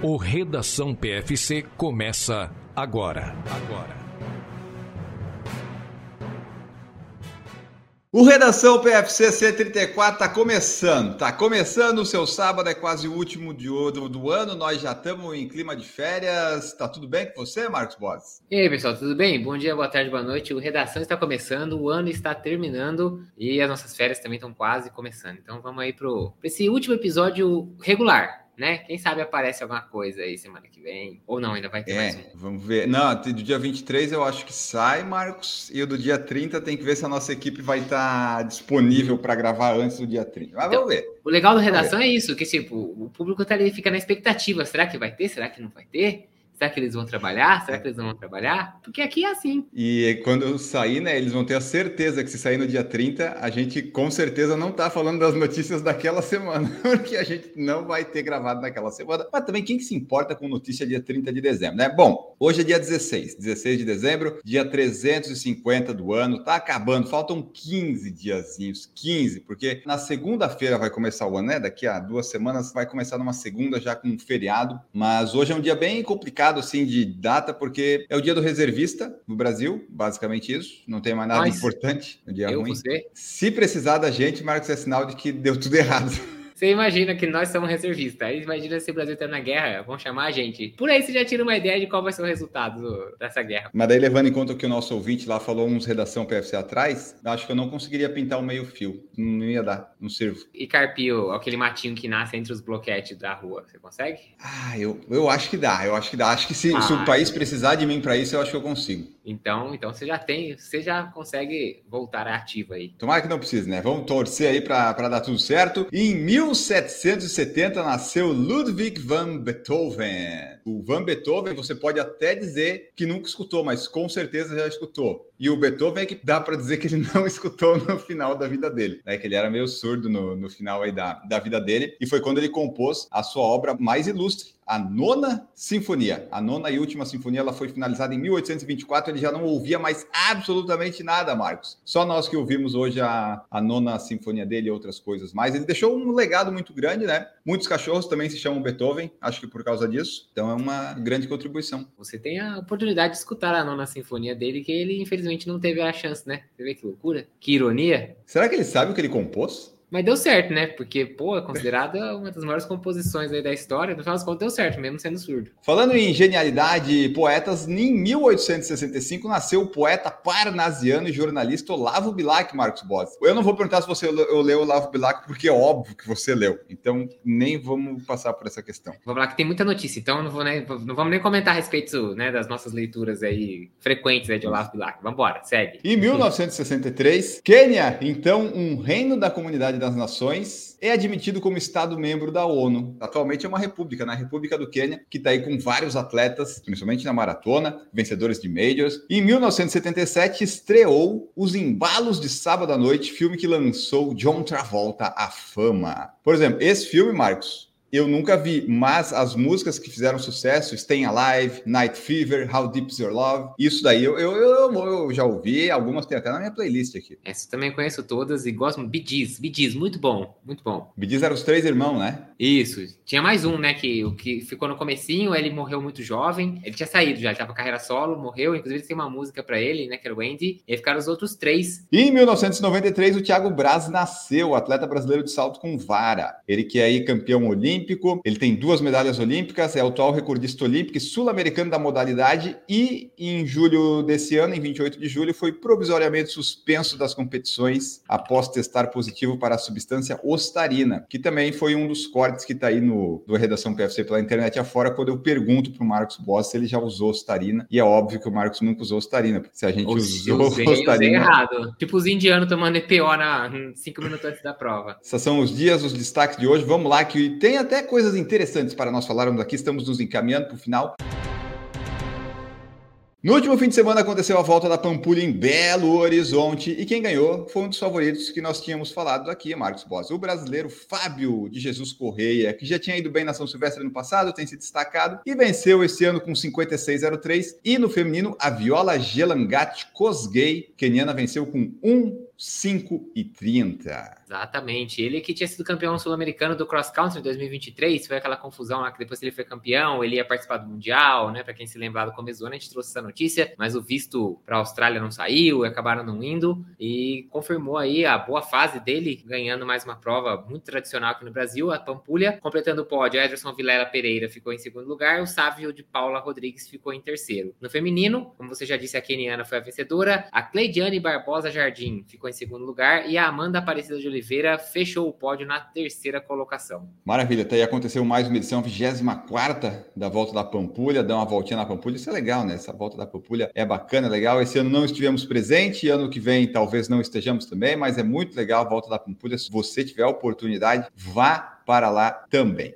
O Redação PFC começa agora. Agora. O Redação PFC C34 está começando, tá começando o seu sábado, é quase o último de, do, do ano, nós já estamos em clima de férias, tá tudo bem com você, Marcos Boas? E aí, pessoal, tudo bem? Bom dia, boa tarde, boa noite, o Redação está começando, o ano está terminando e as nossas férias também estão quase começando, então vamos aí para esse último episódio regular, né? Quem sabe aparece alguma coisa aí semana que vem. Ou não, ainda vai ter é, mais um. Vamos ver. Não, do dia 23 eu acho que sai, Marcos. E o do dia 30 tem que ver se a nossa equipe vai estar disponível para gravar antes do dia 30. Mas então, vamos ver. O legal da redação é isso, que tipo, o público tá ali, fica na expectativa. Será que vai ter? Será que não vai ter? Será que eles vão trabalhar? Será que eles não vão trabalhar? Porque aqui é assim. E quando sair, né, eles vão ter a certeza que se sair no dia 30, a gente com certeza não tá falando das notícias daquela semana, porque a gente não vai ter gravado naquela semana. Mas também quem que se importa com notícia dia 30 de dezembro, né? Bom, hoje é dia 16, 16 de dezembro, dia 350 do ano, tá acabando, faltam 15 diazinhos, 15, porque na segunda-feira vai começar o ano, né? Daqui a duas semanas vai começar numa segunda já com um feriado, mas hoje é um dia bem complicado assim de data, porque é o dia do reservista no Brasil, basicamente isso. Não tem mais nada Mas importante no dia ruim. Você? Se precisar da gente, Marcos, é sinal de que deu tudo errado. Você imagina que nós somos reservistas. Aí imagina se o Brasil está na guerra, vão chamar a gente. Por aí você já tira uma ideia de qual vai ser o resultado dessa guerra. Mas daí, levando em conta que o nosso ouvinte lá falou uns redação PFC atrás, acho que eu não conseguiria pintar o meio fio. Não ia dar, não servo. E carpio, aquele matinho que nasce entre os bloquetes da rua, você consegue? Ah, eu, eu acho que dá, eu acho que dá. Acho que se, ah, se o país precisar de mim para isso, eu acho que eu consigo. Então, então você já tem, você já consegue voltar ativo aí. Tomara que não precise, né? Vamos torcer aí para dar tudo certo. E em 1770 nasceu Ludwig van Beethoven. O Van Beethoven, você pode até dizer que nunca escutou, mas com certeza já escutou. E o Beethoven é que dá para dizer que ele não escutou no final da vida dele, né? Que ele era meio surdo no, no final aí da, da vida dele. E foi quando ele compôs a sua obra mais ilustre, a nona sinfonia. A nona e última sinfonia ela foi finalizada em 1824. Ele já não ouvia mais absolutamente nada, Marcos. Só nós que ouvimos hoje a, a nona sinfonia dele e outras coisas mais. Ele deixou um legado muito grande, né? Muitos cachorros também se chamam Beethoven, acho que por causa disso. Então é uma grande contribuição. Você tem a oportunidade de escutar a nona sinfonia dele, que ele infelizmente não teve a chance, né? Você vê que loucura? Que ironia. Será que ele sabe o que ele compôs? Mas deu certo, né? Porque, pô, é considerada uma das maiores composições aí da história. No final das contas, deu certo, mesmo sendo surdo. Falando em genialidade poetas, em 1865 nasceu o poeta parnasiano e jornalista Olavo Bilac, Marcos Boss. Eu não vou perguntar se você leu Olavo Bilac, porque é óbvio que você leu. Então, nem vamos passar por essa questão. Vamos lá, que tem muita notícia. Então, não, vou nem, não vamos nem comentar a respeito né, das nossas leituras aí frequentes aí de Olavo Bilac. Vamos embora, segue. Em 1963, Quênia, então um reino da comunidade das Nações, é admitido como Estado-membro da ONU. Atualmente é uma república, na né? República do Quênia, que está aí com vários atletas, principalmente na maratona, vencedores de majors. Em 1977, estreou Os Embalos de Sábado à Noite, filme que lançou John Travolta à fama. Por exemplo, esse filme, Marcos, eu nunca vi, mas as músicas que fizeram sucesso, Staying Alive, Night Fever, How Deep Is Your Love, isso daí eu, eu, eu, eu já ouvi, algumas tem até na minha playlist aqui. Essa também conheço todas e gosto. Gees, Bee Gees, muito bom, muito bom. Gees eram os três irmãos, né? Isso. Tinha mais um, né, que o que ficou no comecinho, ele morreu muito jovem, ele tinha saído já, já pra carreira solo, morreu, inclusive tem uma música para ele, né, que era o Andy, e aí ficaram os outros três. E em 1993, o Thiago Braz nasceu, atleta brasileiro de salto com vara. Ele que é aí campeão olímpico, olímpico, ele tem duas medalhas olímpicas, é o atual recordista olímpico e sul-americano da modalidade. E em julho desse ano, em 28 de julho, foi provisoriamente suspenso das competições após testar positivo para a substância ostarina, que também foi um dos cortes que está aí no do Redação PFC pela internet afora, quando eu pergunto para o Marcos Boss se ele já usou ostarina, e é óbvio que o Marcos nunca usou ostarina, porque se a gente usou usei, ostarina... Usei errado, tipo os indianos tomando EPO na, cinco minutos antes da prova. Esses são os dias, os destaques de hoje, vamos lá, que tem a até coisas interessantes para nós falarmos aqui, estamos nos encaminhando para o final. No último fim de semana aconteceu a volta da Pampulha em Belo Horizonte e quem ganhou foi um dos favoritos que nós tínhamos falado aqui, Marcos Boss, o brasileiro Fábio de Jesus Correia, que já tinha ido bem na São Silvestre no passado, tem se destacado e venceu esse ano com 56,03 e no feminino a Viola Gelangati Kosgei, keniana, venceu com 1 5 e 30. Exatamente. Ele que tinha sido campeão sul-americano do cross country em 2023, foi aquela confusão lá que depois ele foi campeão, ele ia participar do mundial, né? Para quem se lembrar do começo do ano, a gente trouxe essa notícia, mas o visto para a Austrália não saiu, acabaram não indo e confirmou aí a boa fase dele, ganhando mais uma prova muito tradicional aqui no Brasil, a Pampulha, completando o pódio. Ederson Vilela Pereira ficou em segundo lugar, o Sávio de Paula Rodrigues ficou em terceiro. No feminino, como você já disse, a Keniana foi a vencedora, a Cleidiane Barbosa Jardim ficou em segundo lugar e a Amanda Aparecida de Oliveira fechou o pódio na terceira colocação. Maravilha, até aí aconteceu mais uma edição 24 da volta da Pampulha, dá uma voltinha na Pampulha, isso é legal, né? Essa volta da Pampulha é bacana, é legal. Esse ano não estivemos presente, ano que vem talvez não estejamos também, mas é muito legal a volta da Pampulha. Se você tiver a oportunidade, vá para lá também.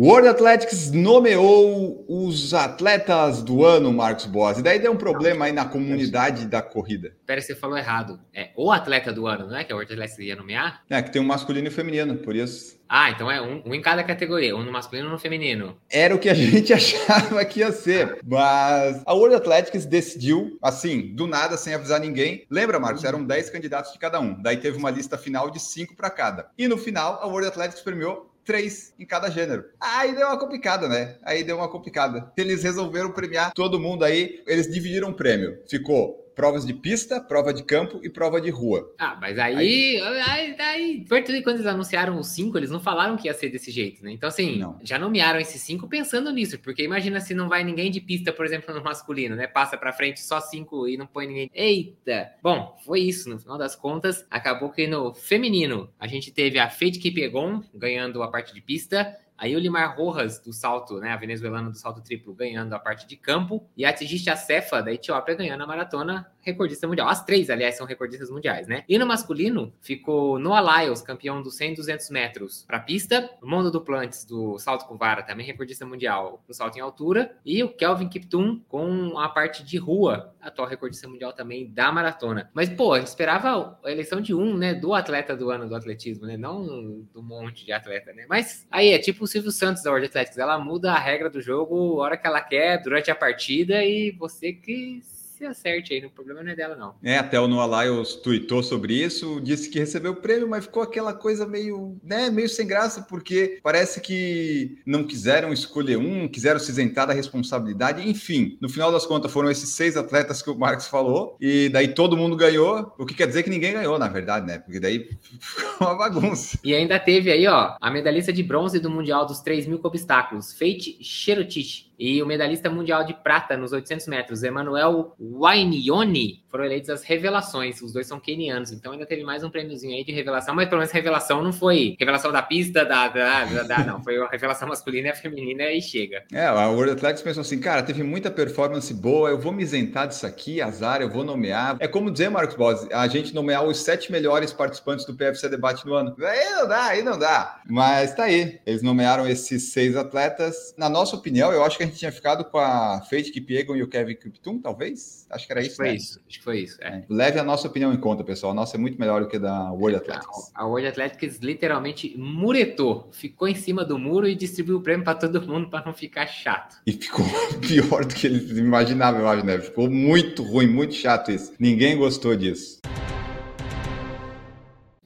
O World Athletics nomeou os atletas do ano, Marcos Boas. E daí deu um problema aí na comunidade da corrida. Pera, você falou errado. É o atleta do ano, não é? Que o World Athletics ia nomear? É, que tem um masculino e um feminino, por isso. Ah, então é um, um, em cada categoria, um no masculino e um no feminino. Era o que a gente achava que ia ser. Mas a World Athletics decidiu, assim, do nada, sem avisar ninguém. Lembra, Marcos? Eram 10 candidatos de cada um. Daí teve uma lista final de 5 para cada. E no final, a World Athletics premiou três em cada gênero. Aí deu uma complicada, né? Aí deu uma complicada. Eles resolveram premiar todo mundo aí, eles dividiram o prêmio. Ficou provas de pista, prova de campo e prova de rua. Ah, mas aí, aí, aí, de quando eles anunciaram os cinco, eles não falaram que ia ser desse jeito, né? Então, assim, não. já nomearam esses cinco pensando nisso, porque imagina se não vai ninguém de pista, por exemplo, no masculino, né? Passa pra frente só cinco e não põe ninguém. Eita! Bom, foi isso, no final das contas, acabou que no feminino a gente teve a Fade Kipegon ganhando a parte de pista, Aí o Limar Rojas, do salto, né, a venezuelana do salto triplo, ganhando a parte de campo. E a Tigiste Cefa, da Etiópia, ganhando a maratona, recordista mundial. As três, aliás, são recordistas mundiais, né? E no masculino, ficou Noah Lyles, campeão dos 100 e 200 metros para pista. O Mondo Duplantes, do salto com vara, também recordista mundial no salto em altura. E o Kelvin Kiptum, com a parte de rua, atual recordista mundial também da maratona. Mas, pô, a gente esperava a eleição de um, né, do atleta do ano do atletismo, né? Não do monte de atleta, né? Mas aí é tipo Silvio Santos da World Athletics. Ela muda a regra do jogo a hora que ela quer, durante a partida, e você que se acerte aí, o problema não é dela, não. É, até o Noah Lyles tweetou sobre isso, disse que recebeu o prêmio, mas ficou aquela coisa meio, né, meio sem graça, porque parece que não quiseram escolher um, quiseram se isentar da responsabilidade, enfim, no final das contas foram esses seis atletas que o Marcos falou, e daí todo mundo ganhou, o que quer dizer que ninguém ganhou, na verdade, né, porque daí ficou uma bagunça. E ainda teve aí, ó, a medalhista de bronze do Mundial dos 3 mil obstáculos, Fate Cherotich, e o medalhista mundial de prata nos 800 metros, Emanuel Wainioni, foram eleitos as revelações. Os dois são kenianos, então ainda teve mais um prêmiozinho aí de revelação, mas pelo menos revelação não foi revelação da pista, da, da, da, da não, foi a revelação masculina e a feminina e chega. É, a World Athletics pensou assim, cara, teve muita performance boa, eu vou me isentar disso aqui, azar, eu vou nomear. É como dizer, Marcos Boss, a gente nomear os sete melhores participantes do PFC Debate no ano. Aí não dá, aí não dá. Mas tá aí, eles nomearam esses seis atletas. Na nossa opinião, eu acho que a gente tinha ficado com a Faith Kipiegon e o Kevin Kiptum, talvez? Acho que era isso, foi né? isso, acho que foi isso. É. Leve a nossa opinião em conta, pessoal. A nossa é muito melhor do que a da World Athletics. A, World Athletics literalmente muretou, ficou em cima do muro e distribuiu o prêmio para todo mundo para não ficar chato. E ficou pior do que eles imaginavam, eu acho, né? Ficou muito ruim, muito chato isso. Ninguém gostou disso.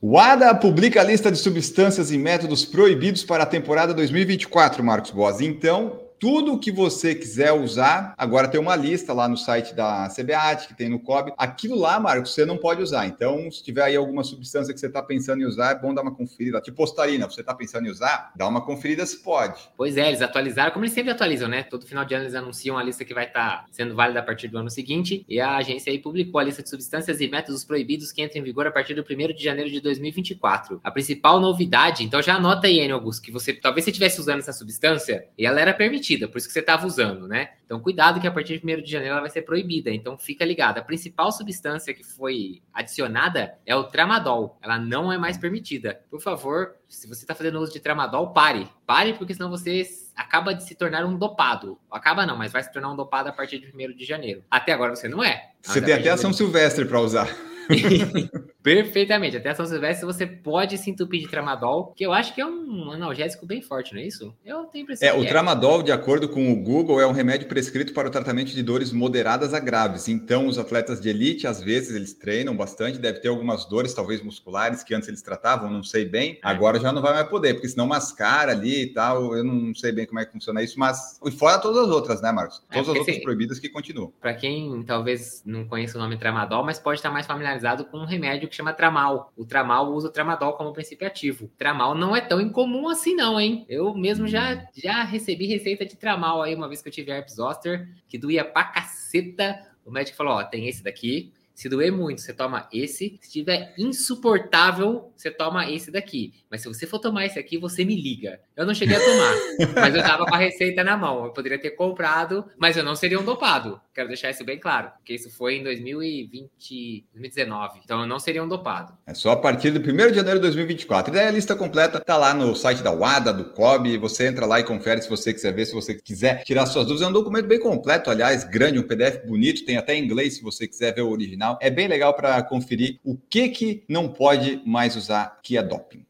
O ADA publica a lista de substâncias e métodos proibidos para a temporada 2024, Marcos Boas. Então, tudo que você quiser usar, agora tem uma lista lá no site da CBAT, que tem no COB. Aquilo lá, Marcos, você não pode usar. Então, se tiver aí alguma substância que você está pensando em usar, é bom dar uma conferida. Tipo postarina, você está pensando em usar, dá uma conferida se pode. Pois é, eles atualizaram, como eles sempre atualizam, né? Todo final de ano eles anunciam a lista que vai estar tá sendo válida a partir do ano seguinte. E a agência aí publicou a lista de substâncias e métodos proibidos que entram em vigor a partir do 1 de janeiro de 2024. A principal novidade, então já anota aí, Enio Augusto, que você talvez você estivesse usando essa substância e ela era permitida por isso que você estava usando, né? Então, cuidado que a partir de 1 de janeiro ela vai ser proibida. Então, fica ligado. A principal substância que foi adicionada é o tramadol. Ela não é mais permitida. Por favor, se você está fazendo uso de tramadol, pare. Pare, porque senão você acaba de se tornar um dopado. Acaba não, mas vai se tornar um dopado a partir de 1 de janeiro. Até agora você não é. Você tem até a São Silvestre para usar. Perfeitamente. Até São Silvestre você pode se entupir de tramadol, que eu acho que é um analgésico bem forte, não é isso? Eu tenho impressão. É, o é. tramadol, de acordo com o Google, é um remédio prescrito para o tratamento de dores moderadas a graves. Então, os atletas de elite, às vezes, eles treinam bastante, deve ter algumas dores, talvez musculares, que antes eles tratavam, não sei bem. É. Agora já não vai mais poder, porque senão mascara ali e tal. Eu não sei bem como é que funciona isso, mas. E fora todas as outras, né, Marcos? É, todas é, as outras proibidas que continuam. Para quem talvez não conheça o nome tramadol, mas pode estar mais familiarizado com um remédio que chama tramal. O tramal usa o tramadol como princípio ativo. Tramal não é tão incomum assim, não, hein? Eu mesmo já, já recebi receita de tramal aí uma vez que eu tive herpes zoster, que doía pra caceta. O médico falou: ó, tem esse daqui, se doer muito, você toma esse. Se estiver insuportável, você toma esse daqui. Mas se você for tomar esse aqui, você me liga. Eu não cheguei a tomar, mas eu tava com a receita na mão. Eu poderia ter comprado, mas eu não seria um dopado. Quero deixar isso bem claro, porque isso foi em 2020, 2019. Então eu não seria um dopado. É só a partir do 1 de janeiro de 2024. E daí a lista completa tá lá no site da WADA, do COB. Você entra lá e confere se você quiser ver, se você quiser tirar suas dúvidas. É um documento bem completo, aliás, grande, um PDF bonito, tem até em inglês se você quiser ver o original. É bem legal para conferir o que, que não pode mais usar que é doping.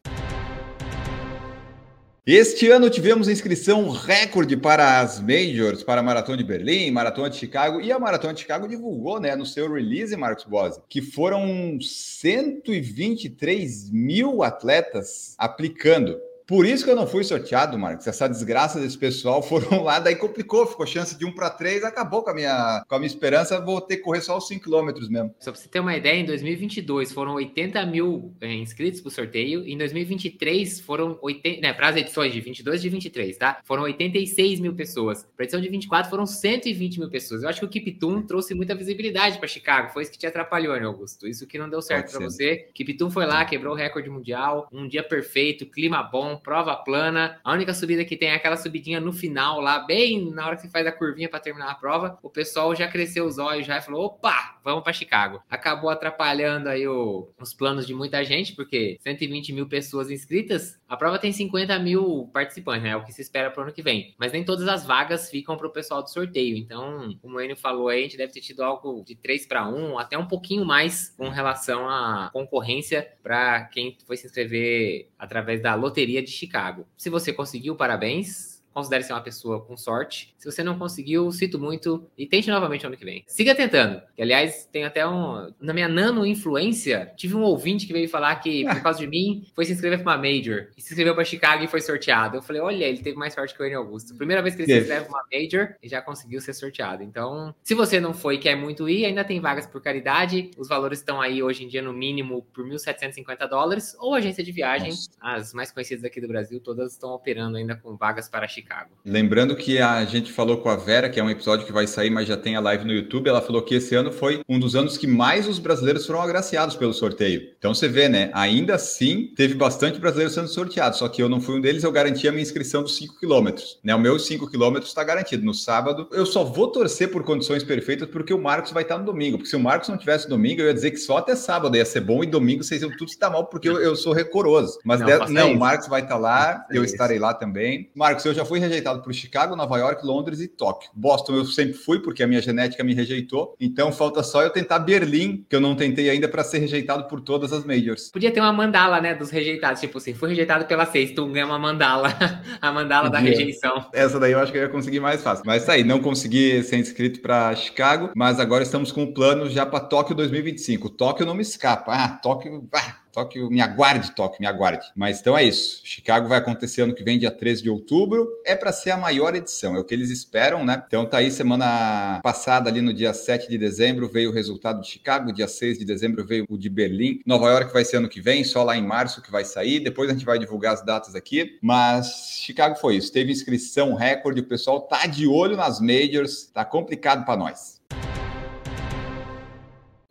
Este ano tivemos inscrição recorde para as Majors, para a Maratona de Berlim, Maratona de Chicago, e a Maratona de Chicago divulgou né, no seu release, Marcos Bose, que foram 123 mil atletas aplicando. Por isso que eu não fui sorteado, Marcos. Essa desgraça desse pessoal foram lá, daí complicou, ficou chance de um para três, acabou com a minha, com a minha esperança, vou ter que correr só os 5 quilômetros mesmo. Só para você ter uma ideia, em 2022 foram 80 mil é, inscritos para o sorteio, em 2023 foram 80, né, para as edições de 22 e de 23, tá? Foram 86 mil pessoas. Para a edição de 24 foram 120 mil pessoas. Eu acho que o Kiptum trouxe muita visibilidade para Chicago, foi isso que te atrapalhou, né, Augusto? Isso que não deu certo para você. Kiptum foi lá, quebrou o recorde mundial, um dia perfeito, clima bom, prova plana. A única subida que tem é aquela subidinha no final, lá, bem na hora que você faz a curvinha para terminar a prova. O pessoal já cresceu os olhos já e falou: opa, vamos para Chicago. Acabou atrapalhando aí o, os planos de muita gente, porque 120 mil pessoas inscritas, a prova tem 50 mil participantes, né? É o que se espera para o ano que vem. Mas nem todas as vagas ficam para o pessoal do sorteio. Então, como o Enio falou aí, a gente deve ter tido algo de 3 para 1, até um pouquinho mais com relação à concorrência para quem foi se inscrever através da loteria de Chicago. Se você conseguiu, parabéns considere ser uma pessoa com sorte. Se você não conseguiu, cito muito e tente novamente ano que vem. Siga tentando. Que, aliás, tem até um. Na minha nano influência, tive um ouvinte que veio falar que, por causa de mim, foi se inscrever para uma Major. E se inscreveu para Chicago e foi sorteado. Eu falei, olha, ele teve mais sorte que o Enio Augusto. Primeira vez que ele se inscreve para uma Major e já conseguiu ser sorteado. Então, se você não foi e quer muito ir, ainda tem vagas por caridade. Os valores estão aí hoje em dia, no mínimo, por 1.750 dólares. Ou agência de viagem, Nossa. as mais conhecidas aqui do Brasil, todas estão operando ainda com vagas para Chicago. Chicago. Lembrando que a gente falou com a Vera, que é um episódio que vai sair, mas já tem a live no YouTube. Ela falou que esse ano foi um dos anos que mais os brasileiros foram agraciados pelo sorteio. Então você vê, né? Ainda assim, teve bastante brasileiro sendo sorteado, só que eu não fui um deles, eu garanti a minha inscrição dos 5 quilômetros. Né? O meu 5 quilômetros está garantido. No sábado, eu só vou torcer por condições perfeitas porque o Marcos vai estar no domingo. Porque se o Marcos não tivesse domingo, eu ia dizer que só até sábado ia ser bom e domingo vocês iam tudo estar mal, porque eu, eu sou recoroso. Mas não, de... não o Marcos vai estar lá, eu estarei lá também. Marcos, eu já fui rejeitado por Chicago, Nova York, Londres e Tóquio. Boston eu sempre fui, porque a minha genética me rejeitou. Então falta só eu tentar Berlim, que eu não tentei ainda para ser rejeitado por todas as majors. Podia ter uma mandala, né, dos rejeitados. Tipo assim, fui rejeitado pela seis, tu ganha uma mandala. a mandala da rejeição. Essa daí eu acho que eu ia conseguir mais fácil. Mas tá aí, não consegui ser inscrito para Chicago, mas agora estamos com o plano já para Tóquio 2025. Tóquio não me escapa. Ah, Tóquio. Ah, Tóquio, me aguarde, Tóquio, me aguarde. Mas então é isso. Chicago vai acontecer ano que vem, dia 13 de outubro. É para ser a maior edição, é o que eles esperam, né? Então tá aí, semana passada, ali no dia 7 de dezembro, veio o resultado de Chicago, dia 6 de dezembro veio o de Berlim. Nova York vai ser ano que vem, só lá em março que vai sair. Depois a gente vai divulgar as datas aqui. Mas Chicago foi isso. Teve inscrição recorde, o pessoal tá de olho nas majors, tá complicado para nós.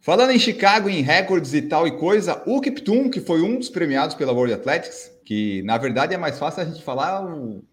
Falando em Chicago, em recordes e tal e coisa, o Kiptum, que foi um dos premiados pela World Athletics, que na verdade é mais fácil a gente falar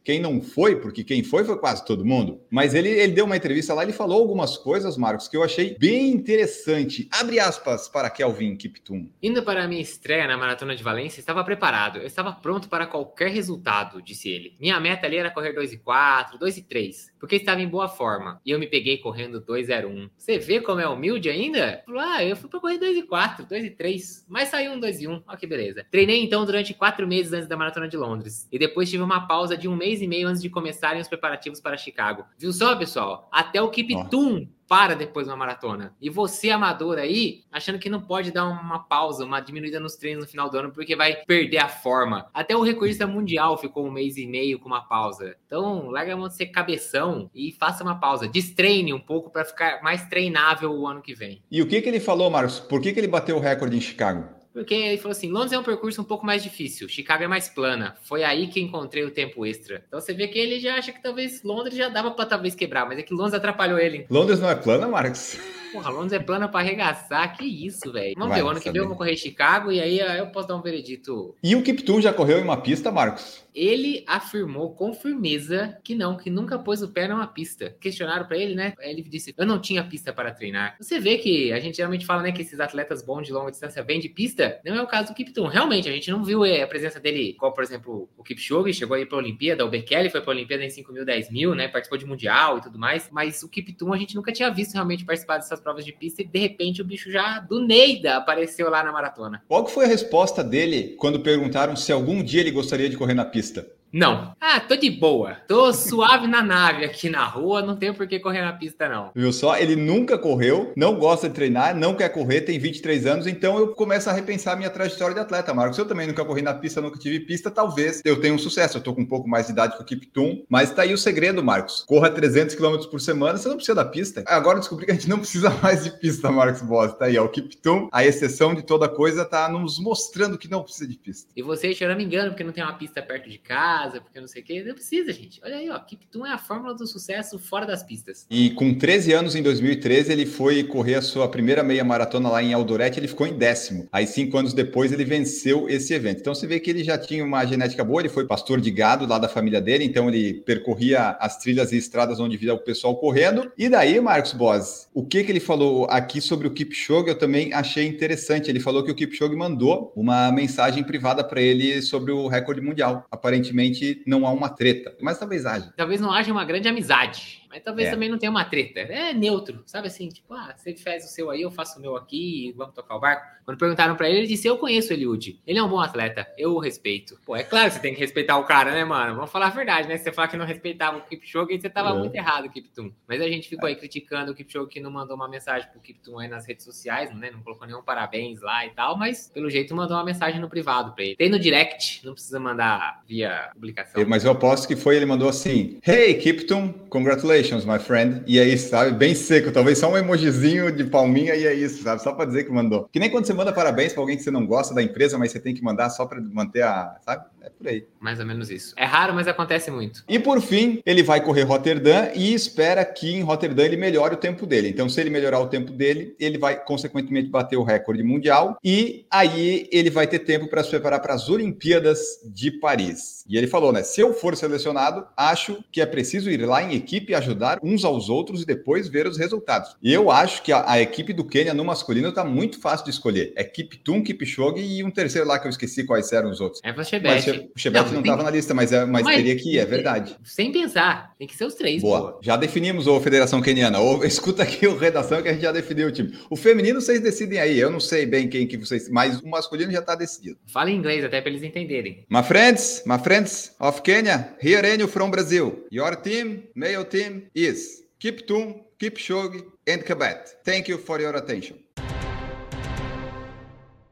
quem não foi, porque quem foi foi quase todo mundo. Mas ele, ele deu uma entrevista lá, ele falou algumas coisas, Marcos, que eu achei bem interessante. Abre aspas para Kelvin Kiptum. Indo para a minha estreia na Maratona de Valência, estava preparado. Eu estava pronto para qualquer resultado, disse ele. Minha meta ali era correr 2 e 4, 2 e 3, porque estava em boa forma. E eu me peguei correndo 2,01. Você vê como é humilde ainda? Ah, eu fui para correr 2 e 4, 2 e 3, mas saiu um 2 e 1. Olha que beleza. Treinei então durante quatro meses antes da Maratona de Londres. E depois tive uma pausa de um mês e meio antes de começarem os preparativos para Chicago. Viu só, pessoal? Até o Kiptum para depois de uma maratona. E você, amador aí, achando que não pode dar uma pausa, uma diminuída nos treinos no final do ano, porque vai perder a forma. Até o recordista mundial ficou um mês e meio com uma pausa. Então, larga a mão de ser cabeção e faça uma pausa. Destreine um pouco para ficar mais treinável o ano que vem. E o que, que ele falou, Marcos? Por que, que ele bateu o recorde em Chicago? Porque ele falou assim: Londres é um percurso um pouco mais difícil, Chicago é mais plana. Foi aí que encontrei o tempo extra. Então você vê que ele já acha que talvez Londres já dava para talvez quebrar, mas é que Londres atrapalhou ele. Londres não é plana, Marcos? Porra, Londres é plana para arregaçar. Que isso, velho. Vamos Vai, ver, o ano que vem eu vou correr Chicago e aí eu posso dar um veredito. E o Kiptum já correu em uma pista, Marcos? Ele afirmou com firmeza que não, que nunca pôs o pé numa pista. Questionaram para ele, né? Ele disse: Eu não tinha pista para treinar. Você vê que a gente geralmente fala, né, que esses atletas bons de longa distância vêm de pista. Não é o caso do Kiptum. Realmente, a gente não viu eh, a presença dele, como por exemplo o Kipchoge, chegou aí para a Olimpíada, o Bekele foi para a Olimpíada em 5 mil, 10 mil, né? Participou de Mundial e tudo mais. Mas o Kiptum a gente nunca tinha visto realmente participar dessas provas de pista e de repente o bicho já do Neida apareceu lá na maratona. Qual foi a resposta dele quando perguntaram se algum dia ele gostaria de correr na pista? артиста. Não. Ah, tô de boa. Tô suave na nave aqui na rua, não tenho por que correr na pista, não. Viu só? Ele nunca correu, não gosta de treinar, não quer correr, tem 23 anos, então eu começo a repensar a minha trajetória de atleta, Marcos. Eu também nunca corri na pista, nunca tive pista, talvez eu tenha um sucesso. Eu tô com um pouco mais de idade que o Kiptum, mas tá aí o segredo, Marcos. Corra 300 km por semana, você não precisa da pista. Agora eu descobri que a gente não precisa mais de pista, Marcos Boss. Tá aí, ó. O Kiptum, a exceção de toda coisa, tá nos mostrando que não precisa de pista. E você, eu não me engano, porque não tem uma pista perto de casa, porque não sei o que não precisa, gente. Olha aí, ó. Kiptum é a fórmula do sucesso fora das pistas. E com 13 anos, em 2013, ele foi correr a sua primeira meia maratona lá em Eldorete, ele ficou em décimo. Aí, cinco anos depois, ele venceu esse evento. Então, você vê que ele já tinha uma genética boa, ele foi pastor de gado lá da família dele, então ele percorria as trilhas e estradas onde via o pessoal correndo. E daí, Marcos Boas, o que, que ele falou aqui sobre o Kipchoge, eu também achei interessante. Ele falou que o Kipchoge mandou uma mensagem privada para ele sobre o recorde mundial. Aparentemente, não há uma uma treta, mas talvez haja. Talvez não haja uma grande amizade, mas talvez é. também não tenha uma treta. É neutro, sabe assim? Tipo, ah, você faz o seu aí, eu faço o meu aqui, vamos tocar o barco. Quando perguntaram para ele, ele disse: Eu conheço o Eliud. Ele é um bom atleta, eu o respeito. Pô, é claro que você tem que respeitar o cara, né, mano? Vamos falar a verdade, né? Se você falar que não respeitava o Kipchoge, você tava é. muito errado, Kiptum. Mas a gente ficou aí criticando o Kipchoge que não mandou uma mensagem pro Kiptum aí nas redes sociais, né? Não colocou nenhum parabéns lá e tal, mas pelo jeito mandou uma mensagem no privado pra ele. Tem no direct, não precisa mandar via publicação. Mas eu aposto que foi, ele mandou assim: Hey, Kiptum, congratulations, my friend. E é isso, sabe? Bem seco, talvez só um emojizinho de palminha e é isso, sabe? Só para dizer que mandou. Que nem quando você manda parabéns para alguém que você não gosta da empresa, mas você tem que mandar só para manter a, sabe? É por aí. Mais ou menos isso. É raro, mas acontece muito. E por fim, ele vai correr Rotterdam e espera que em Rotterdam ele melhore o tempo dele. Então, se ele melhorar o tempo dele, ele vai consequentemente bater o recorde mundial e aí ele vai ter tempo para se preparar para as Olimpíadas de Paris. E ele falou, né? Se eu for selecionado, acho que é preciso ir lá em equipe ajudar uns aos outros e depois ver os resultados. E eu acho que a, a equipe do Quênia no masculino está muito fácil de escolher. É Kiptum, Kipchoge e um terceiro lá que eu esqueci quais eram os outros. É Vachebete. O Chevette não estava na lista, mas, é, mas, mas, teria que ir, é verdade. Sem pensar, tem que ser os três. Boa. Pô. Já definimos o Federação Keniana. Ou, escuta aqui o redação que a gente já definiu o time. O feminino vocês decidem aí. Eu não sei bem quem que vocês. Mas o masculino já está decidido. Fala em inglês até para eles entenderem. My friends, my friends of Kenya, here are you from Brazil. Your team, male team is Kiptum, Kipchoge and Kabet. Thank you for your attention.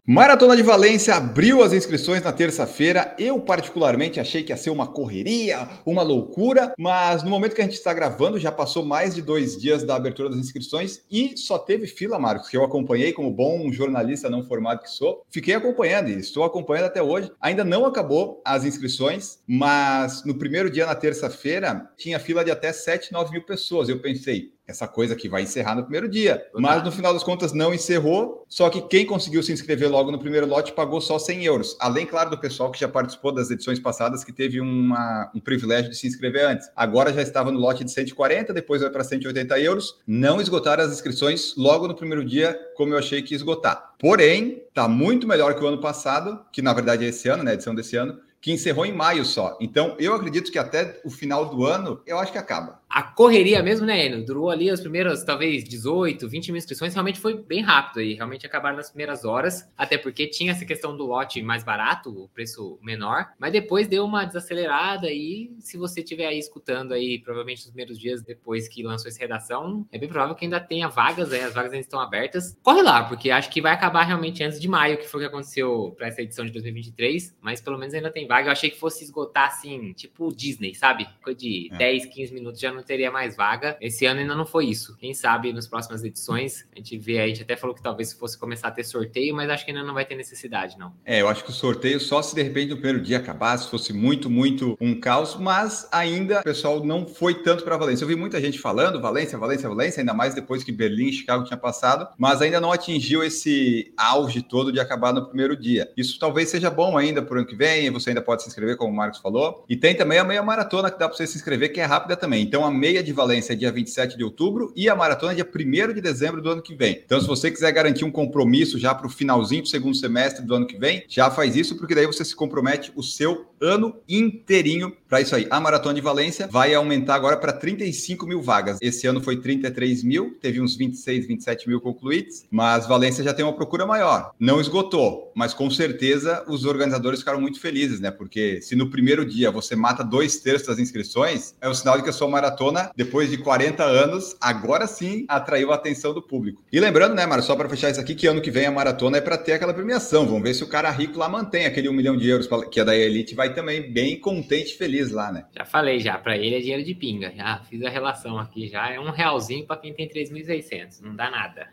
Maratona de Valência abriu as inscrições na terça-feira. Eu, particularmente, achei que ia ser uma correria, uma loucura, mas no momento que a gente está gravando, já passou mais de dois dias da abertura das inscrições e só teve fila, Marcos, que eu acompanhei como bom jornalista não formado que sou. Fiquei acompanhando e estou acompanhando até hoje. Ainda não acabou as inscrições, mas no primeiro dia, na terça-feira, tinha fila de até 7, 9 mil pessoas. Eu pensei, essa coisa que vai encerrar no primeiro dia. Mas no final das contas não encerrou, só que quem conseguiu se inscrever logo no primeiro lote pagou só 100 euros. Além, claro, do pessoal que já participou das edições passadas, que teve uma, um privilégio de se inscrever antes. Agora já estava no lote de 140, depois vai para 180 euros. Não esgotaram as inscrições logo no primeiro dia, como eu achei que ia esgotar. Porém, está muito melhor que o ano passado, que na verdade é esse ano, né? Edição desse ano, que encerrou em maio só. Então, eu acredito que até o final do ano, eu acho que acaba a correria mesmo, né, Enio? Durou ali as primeiras, talvez, 18, 20 mil inscrições, realmente foi bem rápido aí, realmente acabaram nas primeiras horas, até porque tinha essa questão do lote mais barato, o preço menor, mas depois deu uma desacelerada e se você estiver aí escutando aí, provavelmente nos primeiros dias depois que lançou essa redação, é bem provável que ainda tenha vagas, né, as vagas ainda estão abertas. Corre lá, porque acho que vai acabar realmente antes de maio, que foi o que aconteceu para essa edição de 2023, mas pelo menos ainda tem vaga. Eu achei que fosse esgotar assim, tipo Disney, sabe? Coisa de é. 10, 15 minutos já não teria mais vaga. Esse ano ainda não foi isso. Quem sabe nas próximas edições a gente vê, a gente até falou que talvez fosse começar a ter sorteio, mas acho que ainda não vai ter necessidade, não. É, eu acho que o sorteio só se de repente no primeiro dia acabasse, fosse muito, muito um caos, mas ainda o pessoal não foi tanto para Valência. Eu vi muita gente falando Valência, Valência, Valência, ainda mais depois que Berlim e Chicago tinha passado, mas ainda não atingiu esse auge todo de acabar no primeiro dia. Isso talvez seja bom ainda para o ano que vem, você ainda pode se inscrever, como o Marcos falou. E tem também a meia maratona que dá para você se inscrever, que é rápida também. Então a meia de Valência dia 27 de outubro e a maratona dia 1 de dezembro do ano que vem. Então, se você quiser garantir um compromisso já para o finalzinho do segundo semestre do ano que vem, já faz isso, porque daí você se compromete o seu ano inteirinho para isso aí. A maratona de Valência vai aumentar agora para 35 mil vagas. Esse ano foi 33 mil, teve uns 26, 27 mil concluídos, mas Valência já tem uma procura maior. Não esgotou, mas com certeza os organizadores ficaram muito felizes, né? Porque se no primeiro dia você mata dois terços das inscrições, é o sinal de que a sua maratona, depois de 40 anos, agora sim atraiu a atenção do público. E lembrando, né, Mário, só para fechar isso aqui, que ano que vem a maratona é para ter aquela premiação. Vamos ver se o cara rico lá mantém aquele um milhão de euros que é da Elite, vai também bem contente e feliz lá, né? Já falei já, para ele é dinheiro de pinga. Já fiz a relação aqui, já é um realzinho para quem tem 3.600, não dá nada.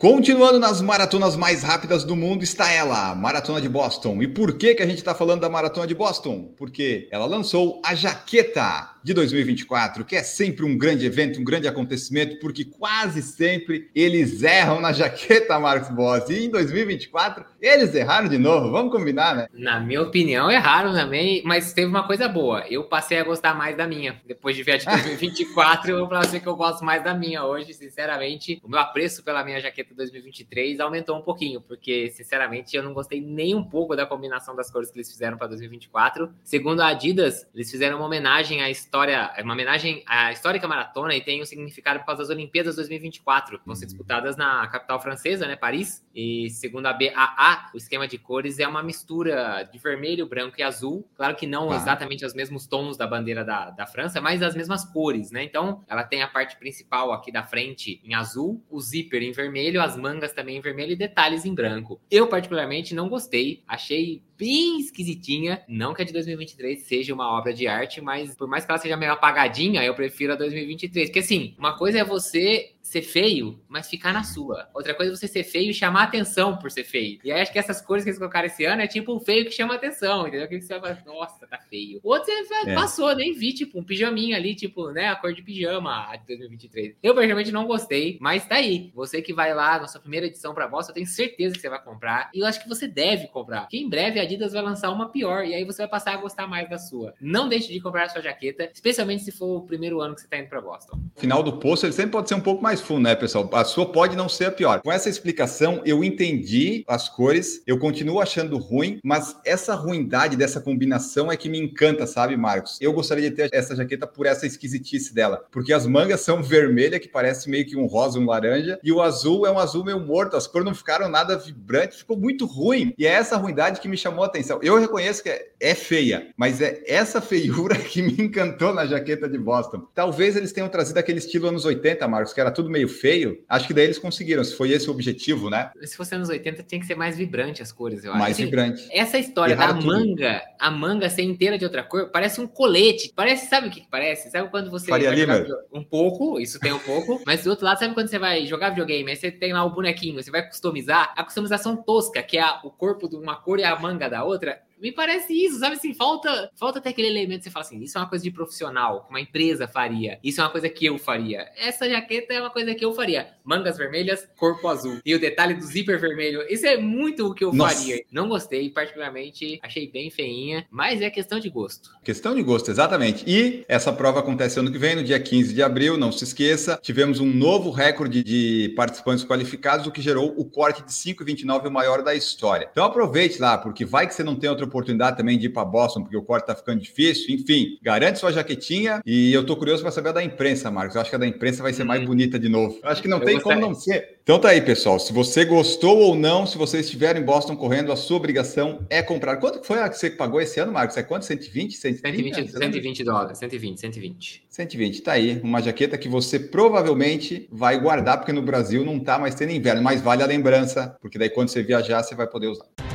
Continuando nas maratonas mais rápidas do mundo está ela, a Maratona de Boston. E por que, que a gente está falando da Maratona de Boston? Porque ela lançou a jaqueta de 2024, que é sempre um grande evento, um grande acontecimento, porque quase sempre eles erram na jaqueta, Marcos Boss. E em 2024 eles erraram de novo, vamos combinar, né? Na minha opinião, erraram também, mas teve uma coisa boa. Eu passei a gostar mais da minha. Depois de ver a de 2024, eu vou falar assim que eu gosto mais da minha hoje, sinceramente. O meu apreço pela minha jaqueta 2023 aumentou um pouquinho, porque, sinceramente, eu não gostei nem um pouco da combinação das cores que eles fizeram para 2024. Segundo a Adidas, eles fizeram uma homenagem à história, uma homenagem à histórica maratona e tem um significado por causa das Olimpíadas 2024, que vão ser disputadas na capital francesa, né, Paris. E segundo a BAA, o esquema de cores é uma mistura de vermelho, branco e azul. Claro que não ah. exatamente os mesmos tons da bandeira da, da França, mas as mesmas cores, né? Então, ela tem a parte principal aqui da frente em azul, o zíper em vermelho, as mangas também em vermelho e detalhes em branco. Eu, particularmente, não gostei. Achei bem esquisitinha. Não que a de 2023 seja uma obra de arte, mas por mais que ela seja meio apagadinha, eu prefiro a 2023. Porque assim, uma coisa é você ser feio, mas ficar na sua. Outra coisa é você ser feio e chamar atenção por ser feio. E aí acho que essas cores que eles colocaram esse ano é tipo um feio que chama atenção, entendeu? Que você vai falar, nossa, tá feio. O outro você é. passou, nem vi, tipo, um pijaminha ali, tipo, né, a cor de pijama de 2023. Eu, praticamente não gostei, mas tá aí. Você que vai lá, nossa primeira edição pra bosta, eu tenho certeza que você vai comprar. E eu acho que você deve comprar. Porque em breve a Adidas vai lançar uma pior, e aí você vai passar a gostar mais da sua. Não deixe de comprar a sua jaqueta, especialmente se for o primeiro ano que você tá indo pra Boston. Final do poço, ele sempre pode ser um pouco mais fundo, né, pessoal? A sua pode não ser a pior. Com essa explicação, eu entendi as cores, eu continuo achando ruim, mas essa ruindade dessa combinação é que me encanta, sabe, Marcos? Eu gostaria de ter essa jaqueta por essa esquisitice dela, porque as mangas são vermelha, que parece meio que um rosa, um laranja, e o azul é um azul meio morto, as cores não ficaram nada vibrantes, ficou muito ruim. E é essa ruindade que me chamou a atenção. Eu reconheço que é, é feia, mas é essa feiura que me encantou na jaqueta de Boston. Talvez eles tenham trazido aquele estilo anos 80, Marcos, que era tudo meio feio. Acho que daí eles conseguiram, se foi esse o objetivo, né? Se fosse anos 80, tinha que ser mais vibrante as cores, eu acho. Mais assim, vibrante. Essa história da tudo. manga, a manga ser inteira de outra cor, parece um colete. Parece, sabe o que, parece? Sabe quando você Faria vai um pouco, isso tem um pouco, mas do outro lado, sabe quando você vai jogar videogame, aí você tem lá o bonequinho, você vai customizar, a customização tosca, que é a, o corpo de uma cor e a manga da outra, Me parece isso, sabe assim, falta, falta até aquele elemento que você fala assim, isso é uma coisa de profissional, que uma empresa faria. Isso é uma coisa que eu faria. Essa jaqueta é uma coisa que eu faria. Mangas vermelhas, corpo azul. E o detalhe do zíper vermelho. Isso é muito o que eu Nossa. faria. Não gostei, particularmente, achei bem feinha, mas é questão de gosto. Questão de gosto, exatamente. E essa prova acontece ano que vem, no dia 15 de abril, não se esqueça. Tivemos um novo recorde de participantes qualificados, o que gerou o corte de 5,29, o maior da história. Então aproveite lá, porque vai que você não tem outra oportunidade também de ir para Boston, porque o corte tá ficando difícil. Enfim, garante sua jaquetinha e eu tô curioso para saber a da imprensa, Marcos. Eu acho que a da imprensa vai ser mais uhum. bonita de novo. Eu acho que não eu tem como não ser. Então tá aí, pessoal. Se você gostou ou não, se você estiver em Boston correndo, a sua obrigação é comprar. Quanto foi a que você pagou esse ano, Marcos? É quanto? 120? 130? 120, 120 dólares. 120, 120. 120, tá aí. Uma jaqueta que você provavelmente vai guardar, porque no Brasil não tá mais tendo inverno, mas vale a lembrança, porque daí quando você viajar, você vai poder usar.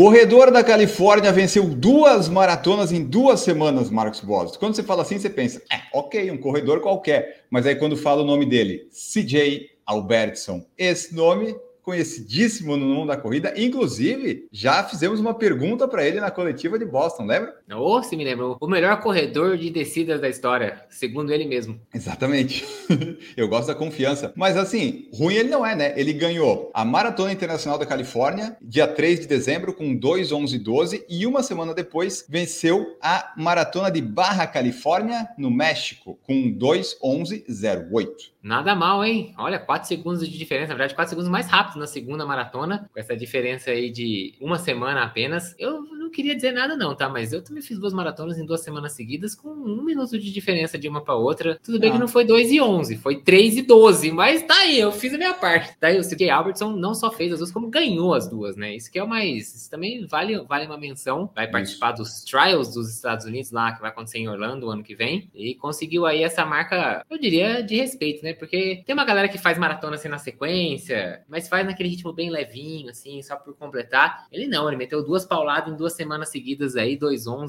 Corredor da Califórnia venceu duas maratonas em duas semanas, Marcos Boas. Quando você fala assim, você pensa, é, ok, um corredor qualquer. Mas aí quando fala o nome dele, CJ Albertson, esse nome conhecidíssimo no mundo da corrida. Inclusive, já fizemos uma pergunta para ele na coletiva de Boston, lembra? Oh, se me lembrou. O melhor corredor de descidas da história, segundo ele mesmo. Exatamente. Eu gosto da confiança. Mas assim, ruim ele não é, né? Ele ganhou a Maratona Internacional da Califórnia, dia 3 de dezembro, com 2:11:12 e uma semana depois venceu a Maratona de Barra Califórnia, no México, com 2:11:08. Nada mal, hein? Olha, 4 segundos de diferença, na verdade, 4 segundos mais rápido na segunda maratona, com essa diferença aí de uma semana apenas. Eu não queria dizer nada, não, tá? Mas eu também fiz duas maratonas em duas semanas seguidas, com um minuto de diferença de uma para outra. Tudo bem ah. que não foi 2 e 11, foi 3 e 12, mas tá aí, eu fiz a minha parte. Daí o CJ Albertson não só fez as duas, como ganhou as duas, né? Isso que é o mais. Isso também vale, vale uma menção. Vai participar Isso. dos trials dos Estados Unidos lá, que vai acontecer em Orlando ano que vem. E conseguiu aí essa marca, eu diria, de respeito, né? Porque tem uma galera que faz maratona assim na sequência, mas faz naquele ritmo bem levinho, assim, só por completar. Ele não, ele meteu duas pauladas em duas semanas seguidas aí,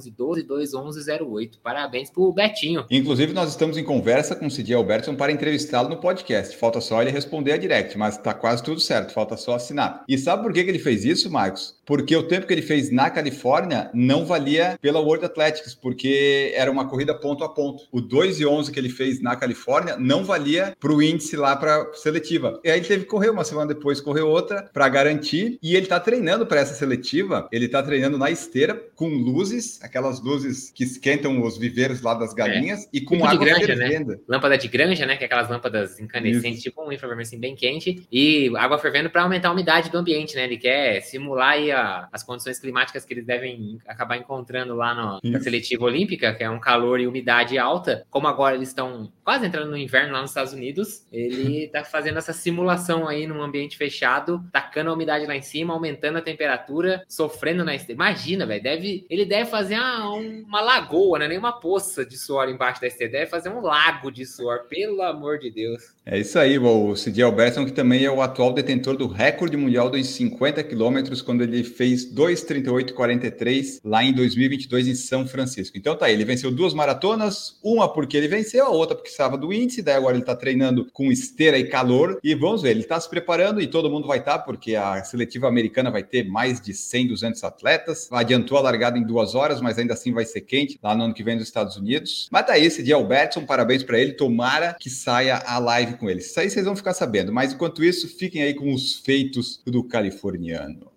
2-11, 12, 2-11, 08. Parabéns pro Betinho. Inclusive, nós estamos em conversa com o Cid Albertson para entrevistá-lo no podcast. Falta só ele responder a direct, mas tá quase tudo certo, falta só assinar. E sabe por que, que ele fez isso, Marcos? Porque o tempo que ele fez na Califórnia não valia pela World Athletics, porque era uma corrida ponto a ponto. O 2 e 11 que ele fez na Califórnia não valia para o índice lá para seletiva. E aí ele teve que correr uma semana depois, correu outra para garantir. E ele está treinando para essa seletiva. Ele está treinando na esteira com luzes, aquelas luzes que esquentam os viveiros lá das galinhas, é. e com tipo água de granja, fervendo. Né? Lâmpada de granja, né? Que é aquelas lâmpadas incandescentes, Isso. tipo um infravermelho assim, bem quente, e água fervendo para aumentar a umidade do ambiente, né? Ele quer simular aí a, as condições climáticas que eles devem acabar encontrando lá no, na seletiva olímpica, que é um calor e umidade alta. Como agora eles estão quase entrando no inverno lá nos Estados Unidos, ele está fazendo essa simulação aí num ambiente fechado, tacando a umidade lá em cima, aumentando a temperatura, sofrendo na esteira. Imagina, velho, deve, ele deve fazer uma, uma lagoa, né? Nem uma poça de suor embaixo da esteira, deve fazer um lago de suor, pelo amor de Deus. É isso aí, o Cid Alberton, que também é o atual detentor do recorde mundial dos 50 quilômetros, quando ele fez 2,38,43 lá em 2022 em São Francisco. Então tá aí, ele venceu duas maratonas, uma porque ele venceu, a outra porque estava do índice, daí agora ele está treinando com esteira e calor, e vamos ver, ele está se preparando e todo mundo vai estar, tá, porque a seletiva americana vai ter mais de 100, 200 atletas, adiantou a largada em duas horas, mas ainda assim vai ser quente lá no ano que vem nos Estados Unidos. Mas tá aí, Cid Alberton, parabéns para ele, tomara que saia a live com eles. Isso aí vocês vão ficar sabendo. Mas enquanto isso, fiquem aí com os feitos do californiano.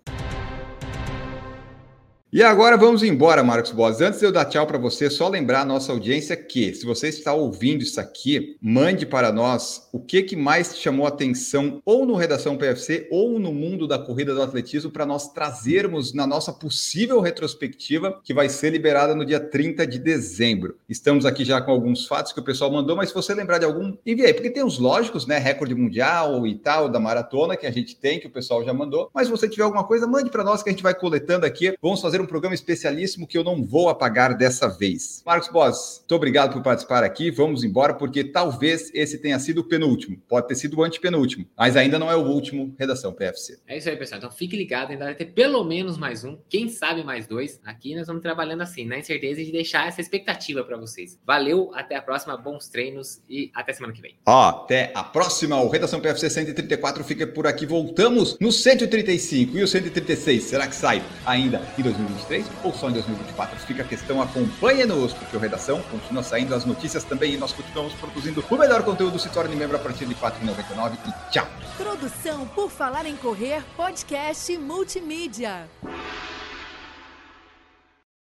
E agora vamos embora, Marcos Boas. Antes de eu dar tchau para você, só lembrar a nossa audiência que, se você está ouvindo isso aqui, mande para nós o que, que mais te chamou atenção, ou no Redação PFC, ou no mundo da corrida do atletismo, para nós trazermos na nossa possível retrospectiva, que vai ser liberada no dia 30 de dezembro. Estamos aqui já com alguns fatos que o pessoal mandou, mas se você lembrar de algum, envie aí, porque tem os lógicos, né? Recorde mundial e tal, da maratona, que a gente tem, que o pessoal já mandou. Mas se você tiver alguma coisa, mande para nós que a gente vai coletando aqui. Vamos fazer um programa especialíssimo que eu não vou apagar dessa vez. Marcos Boss, muito obrigado por participar aqui. Vamos embora, porque talvez esse tenha sido o penúltimo. Pode ter sido o antepenúltimo, mas ainda não é o último Redação PFC. É isso aí, pessoal. Então fique ligado, ainda vai ter pelo menos mais um, quem sabe mais dois. Aqui nós vamos trabalhando assim, na incerteza de deixar essa expectativa para vocês. Valeu, até a próxima, bons treinos e até semana que vem. Até a próxima. O Redação PFC 134 fica por aqui. Voltamos no 135 e o 136. Será que sai ainda em 2023 ou só em 2024? Fica a questão, acompanhe-nos, porque o Redação continua saindo as notícias também e nós continuamos produzindo o melhor conteúdo. Se torne membro a partir de R$ 4,99 e tchau. Produção por Falar em Correr, podcast multimídia.